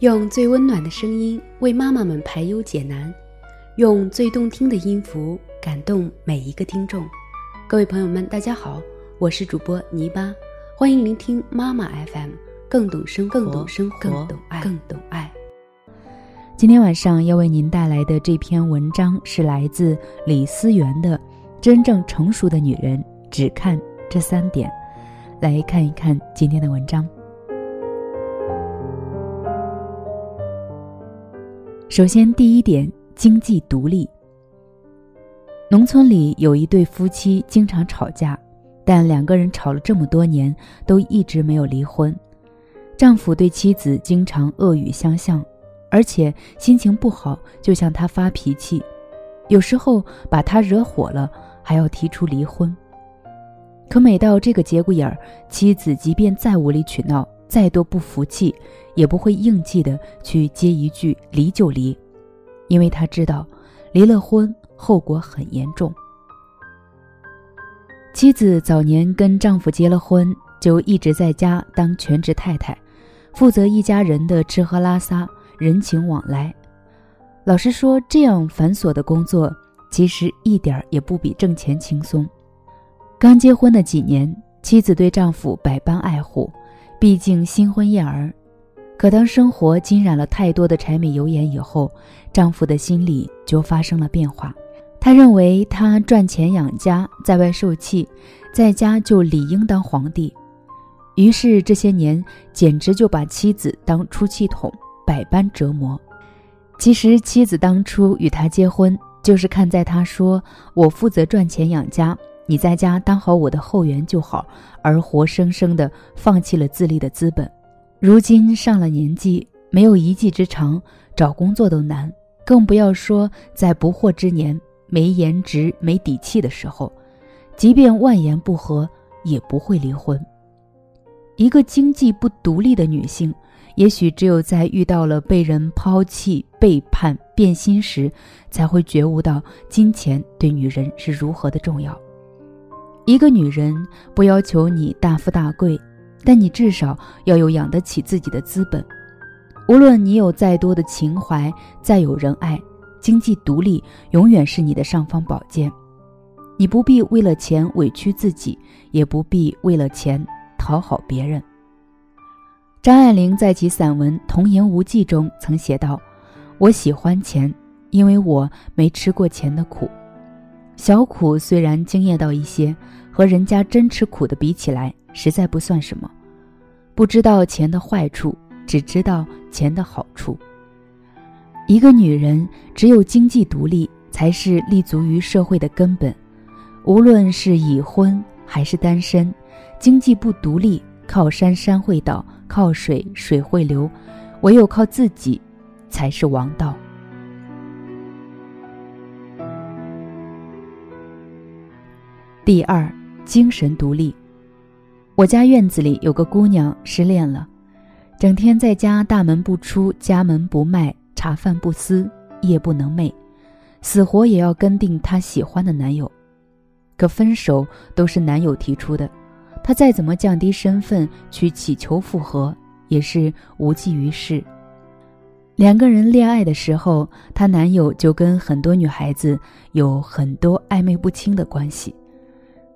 用最温暖的声音为妈妈们排忧解难，用最动听的音符感动每一个听众。各位朋友们，大家好，我是主播泥巴，欢迎聆听妈妈 FM，更懂生活，更懂生活，更懂爱，更懂爱。今天晚上要为您带来的这篇文章是来自李思源的《真正成熟的女人只看这三点》，来看一看今天的文章。首先，第一点，经济独立。农村里有一对夫妻经常吵架，但两个人吵了这么多年，都一直没有离婚。丈夫对妻子经常恶语相向，而且心情不好就向她发脾气，有时候把她惹火了，还要提出离婚。可每到这个节骨眼儿，妻子即便再无理取闹，再多不服气。也不会硬气的去接一句离就离，因为他知道，离了婚后果很严重。妻子早年跟丈夫结了婚，就一直在家当全职太太，负责一家人的吃喝拉撒、人情往来。老实说，这样繁琐的工作，其实一点也不比挣钱轻松。刚结婚的几年，妻子对丈夫百般爱护，毕竟新婚燕尔。可当生活浸染了太多的柴米油盐以后，丈夫的心里就发生了变化。他认为他赚钱养家，在外受气，在家就理应当皇帝。于是这些年简直就把妻子当出气筒，百般折磨。其实妻子当初与他结婚，就是看在他说我负责赚钱养家，你在家当好我的后援就好，而活生生的放弃了自立的资本。如今上了年纪，没有一技之长，找工作都难，更不要说在不惑之年、没颜值、没底气的时候，即便万言不合，也不会离婚。一个经济不独立的女性，也许只有在遇到了被人抛弃、背叛、变心时，才会觉悟到金钱对女人是如何的重要。一个女人不要求你大富大贵。但你至少要有养得起自己的资本。无论你有再多的情怀，再有人爱，经济独立永远是你的尚方宝剑。你不必为了钱委屈自己，也不必为了钱讨好别人。张爱玲在其散文《童言无忌》中曾写道：“我喜欢钱，因为我没吃过钱的苦。小苦虽然惊艳到一些，和人家真吃苦的比起来。”实在不算什么，不知道钱的坏处，只知道钱的好处。一个女人只有经济独立，才是立足于社会的根本。无论是已婚还是单身，经济不独立，靠山山会倒，靠水水会流，唯有靠自己，才是王道。第二，精神独立。我家院子里有个姑娘失恋了，整天在家大门不出，家门不迈，茶饭不思，夜不能寐，死活也要跟定她喜欢的男友。可分手都是男友提出的，她再怎么降低身份去祈求复合，也是无济于事。两个人恋爱的时候，她男友就跟很多女孩子有很多暧昧不清的关系。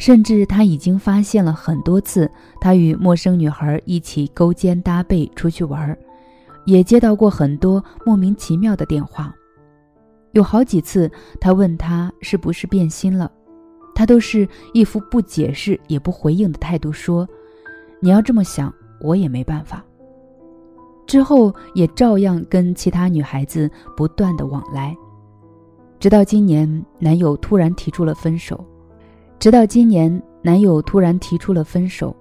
甚至他已经发现了很多次，他与陌生女孩一起勾肩搭背出去玩，也接到过很多莫名其妙的电话。有好几次，他问他是不是变心了，他都是一副不解释也不回应的态度，说：“你要这么想，我也没办法。”之后也照样跟其他女孩子不断的往来，直到今年，男友突然提出了分手。直到今年，男友突然提出了分手，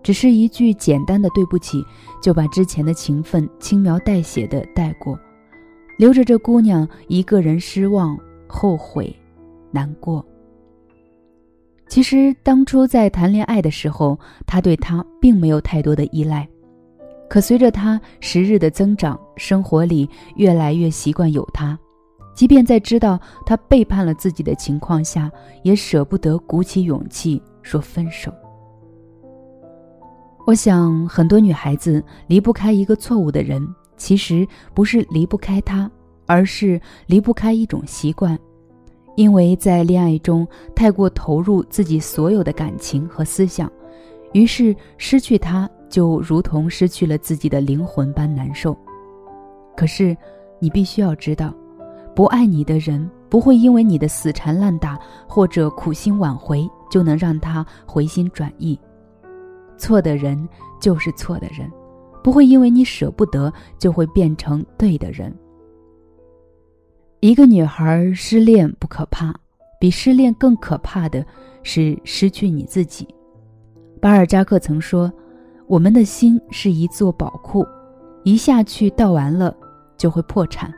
只是一句简单的对不起，就把之前的情分轻描淡写的带过，留着这姑娘一个人失望、后悔、难过。其实当初在谈恋爱的时候，他对她并没有太多的依赖，可随着他时日的增长，生活里越来越习惯有他。即便在知道他背叛了自己的情况下，也舍不得鼓起勇气说分手。我想，很多女孩子离不开一个错误的人，其实不是离不开他，而是离不开一种习惯。因为在恋爱中太过投入自己所有的感情和思想，于是失去他就如同失去了自己的灵魂般难受。可是，你必须要知道，不爱你的人不会因为你的死缠烂打或者苦心挽回就能让他回心转意。错的人就是错的人，不会因为你舍不得就会变成对的人。一个女孩失恋不可怕，比失恋更可怕的是失去你自己。巴尔扎克曾说：“我们的心是一座宝库，一下去倒完了就会破产。”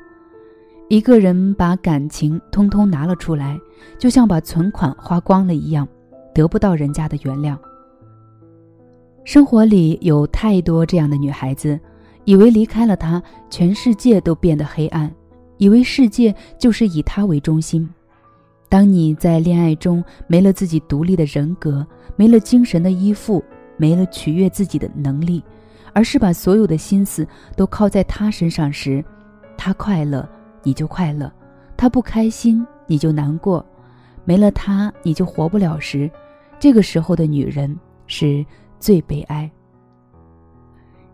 一个人把感情通通拿了出来，就像把存款花光了一样，得不到人家的原谅。生活里有太多这样的女孩子，以为离开了他，全世界都变得黑暗。以为世界就是以他为中心。当你在恋爱中没了自己独立的人格，没了精神的依附，没了取悦自己的能力，而是把所有的心思都靠在他身上时，他快乐你就快乐，他不开心你就难过，没了他你就活不了时，这个时候的女人是最悲哀。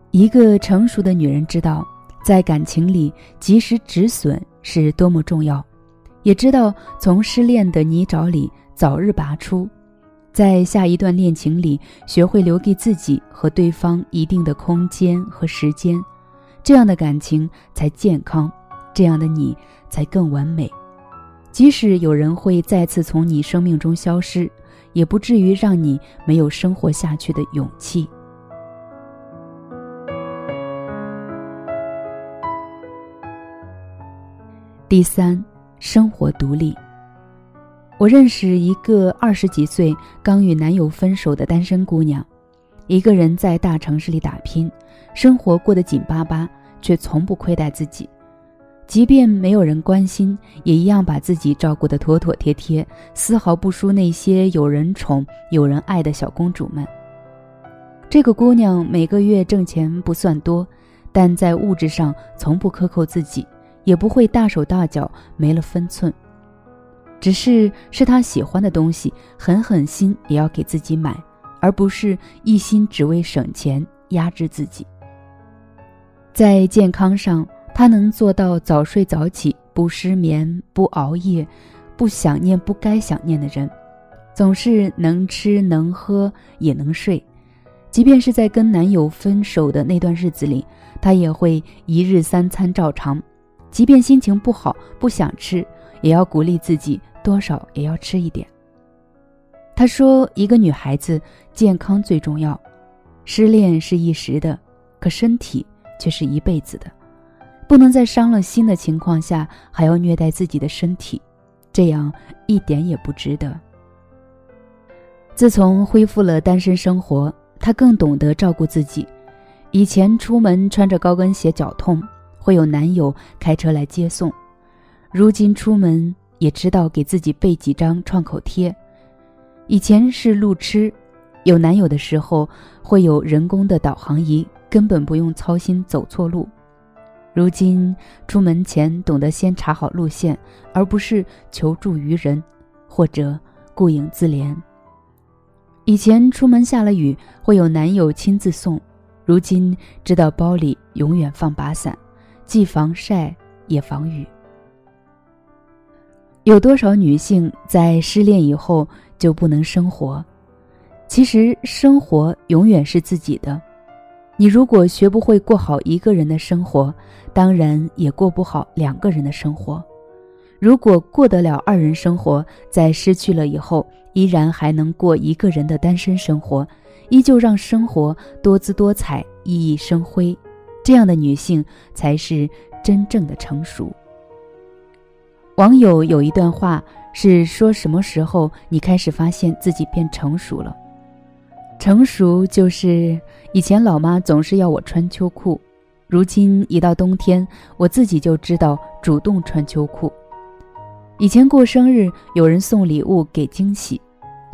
一个成熟的女人知道。在感情里及时止损是多么重要，也知道从失恋的泥沼里早日拔出，在下一段恋情里学会留给自己和对方一定的空间和时间，这样的感情才健康，这样的你才更完美。即使有人会再次从你生命中消失，也不至于让你没有生活下去的勇气。第三，生活独立。我认识一个二十几岁刚与男友分手的单身姑娘，一个人在大城市里打拼，生活过得紧巴巴，却从不亏待自己。即便没有人关心，也一样把自己照顾得妥妥帖帖，丝毫不输那些有人宠、有人爱的小公主们。这个姑娘每个月挣钱不算多，但在物质上从不克扣自己。也不会大手大脚没了分寸，只是是他喜欢的东西，狠狠心也要给自己买，而不是一心只为省钱压制自己。在健康上，他能做到早睡早起，不失眠，不熬夜，不想念不该想念的人，总是能吃能喝也能睡。即便是在跟男友分手的那段日子里，她也会一日三餐照常。即便心情不好，不想吃，也要鼓励自己，多少也要吃一点。他说：“一个女孩子健康最重要，失恋是一时的，可身体却是一辈子的，不能在伤了心的情况下还要虐待自己的身体，这样一点也不值得。”自从恢复了单身生活，她更懂得照顾自己。以前出门穿着高跟鞋，脚痛。会有男友开车来接送，如今出门也知道给自己备几张创口贴。以前是路痴，有男友的时候会有人工的导航仪，根本不用操心走错路。如今出门前懂得先查好路线，而不是求助于人或者顾影自怜。以前出门下了雨会有男友亲自送，如今知道包里永远放把伞。既防晒也防雨。有多少女性在失恋以后就不能生活？其实生活永远是自己的。你如果学不会过好一个人的生活，当然也过不好两个人的生活。如果过得了二人生活，在失去了以后，依然还能过一个人的单身生活，依旧让生活多姿多彩、熠熠生辉。这样的女性才是真正的成熟。网友有一段话是说：“什么时候你开始发现自己变成熟了？成熟就是以前老妈总是要我穿秋裤，如今一到冬天，我自己就知道主动穿秋裤。以前过生日有人送礼物给惊喜，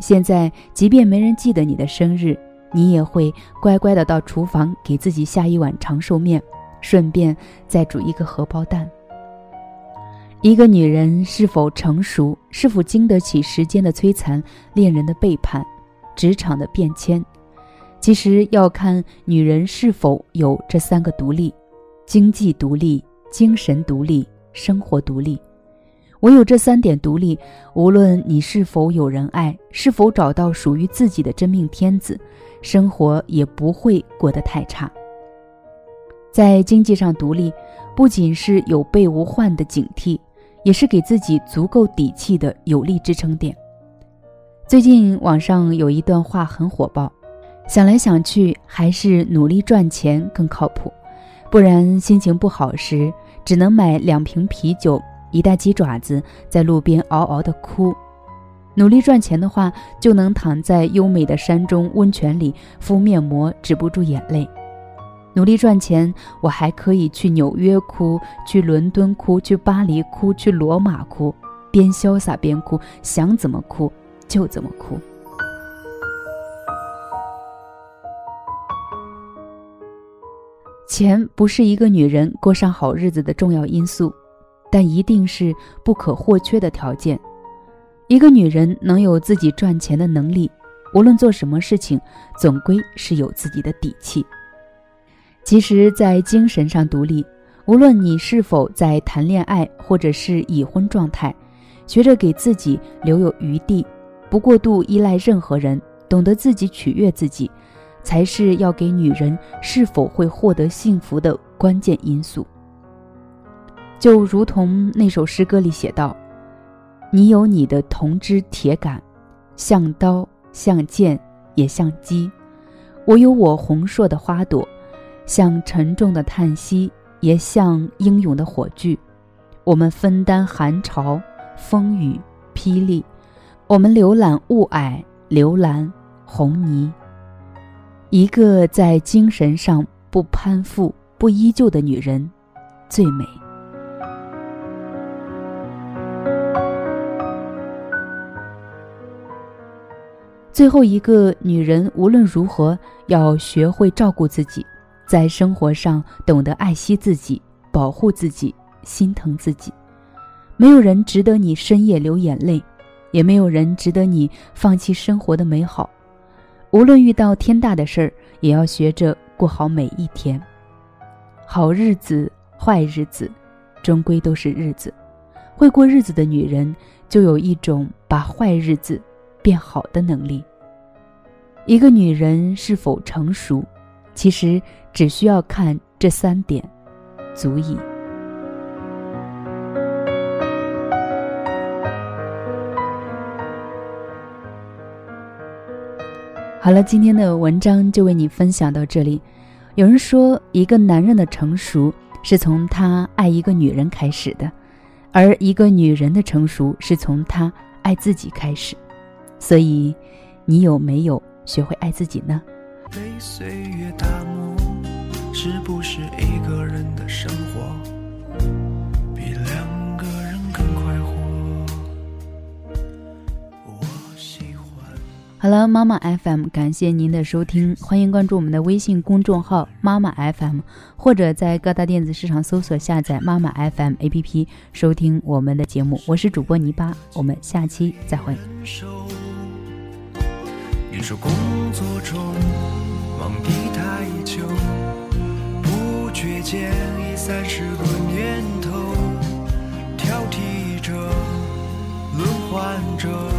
现在即便没人记得你的生日。”你也会乖乖的到厨房给自己下一碗长寿面，顺便再煮一个荷包蛋。一个女人是否成熟，是否经得起时间的摧残、恋人的背叛、职场的变迁，其实要看女人是否有这三个独立：经济独立、精神独立、生活独立。唯有这三点独立，无论你是否有人爱，是否找到属于自己的真命天子，生活也不会过得太差。在经济上独立，不仅是有备无患的警惕。也是给自己足够底气的有力支撑点。最近网上有一段话很火爆，想来想去还是努力赚钱更靠谱，不然心情不好时只能买两瓶啤酒、一袋鸡爪子，在路边嗷嗷的哭；努力赚钱的话，就能躺在优美的山中温泉里敷面膜，止不住眼泪。努力赚钱，我还可以去纽约哭，去伦敦哭，去巴黎哭，去罗马哭，边潇洒边哭，想怎么哭就怎么哭。钱不是一个女人过上好日子的重要因素，但一定是不可或缺的条件。一个女人能有自己赚钱的能力，无论做什么事情，总归是有自己的底气。其实，在精神上独立，无论你是否在谈恋爱或者是已婚状态，学着给自己留有余地，不过度依赖任何人，懂得自己取悦自己，才是要给女人是否会获得幸福的关键因素。就如同那首诗歌里写道：“你有你的铜枝铁杆，像刀，像剑，也像鸡；我有我红硕的花朵。”像沉重的叹息，也像英勇的火炬。我们分担寒潮、风雨、霹雳；我们浏览雾霭、流岚、红泥。一个在精神上不攀附、不依旧的女人，最美。最后一个女人，无论如何要学会照顾自己。在生活上懂得爱惜自己，保护自己，心疼自己。没有人值得你深夜流眼泪，也没有人值得你放弃生活的美好。无论遇到天大的事儿，也要学着过好每一天。好日子、坏日子，终归都是日子。会过日子的女人，就有一种把坏日子变好的能力。一个女人是否成熟？其实只需要看这三点，足矣。好了，今天的文章就为你分享到这里。有人说，一个男人的成熟是从他爱一个女人开始的，而一个女人的成熟是从她爱自己开始。所以，你有没有学会爱自己呢？被岁月打磨，是不是一个人的生活好了，妈妈 FM，感谢您的收听，欢迎关注我们的微信公众号“妈妈 FM”，或者在各大电子市场搜索下载“妈妈 FM” APP 收听我们的节目。我是主播泥巴，我们下期再会。你说工作中忙得太久，不觉间已三十个年头，挑剔着，轮换着。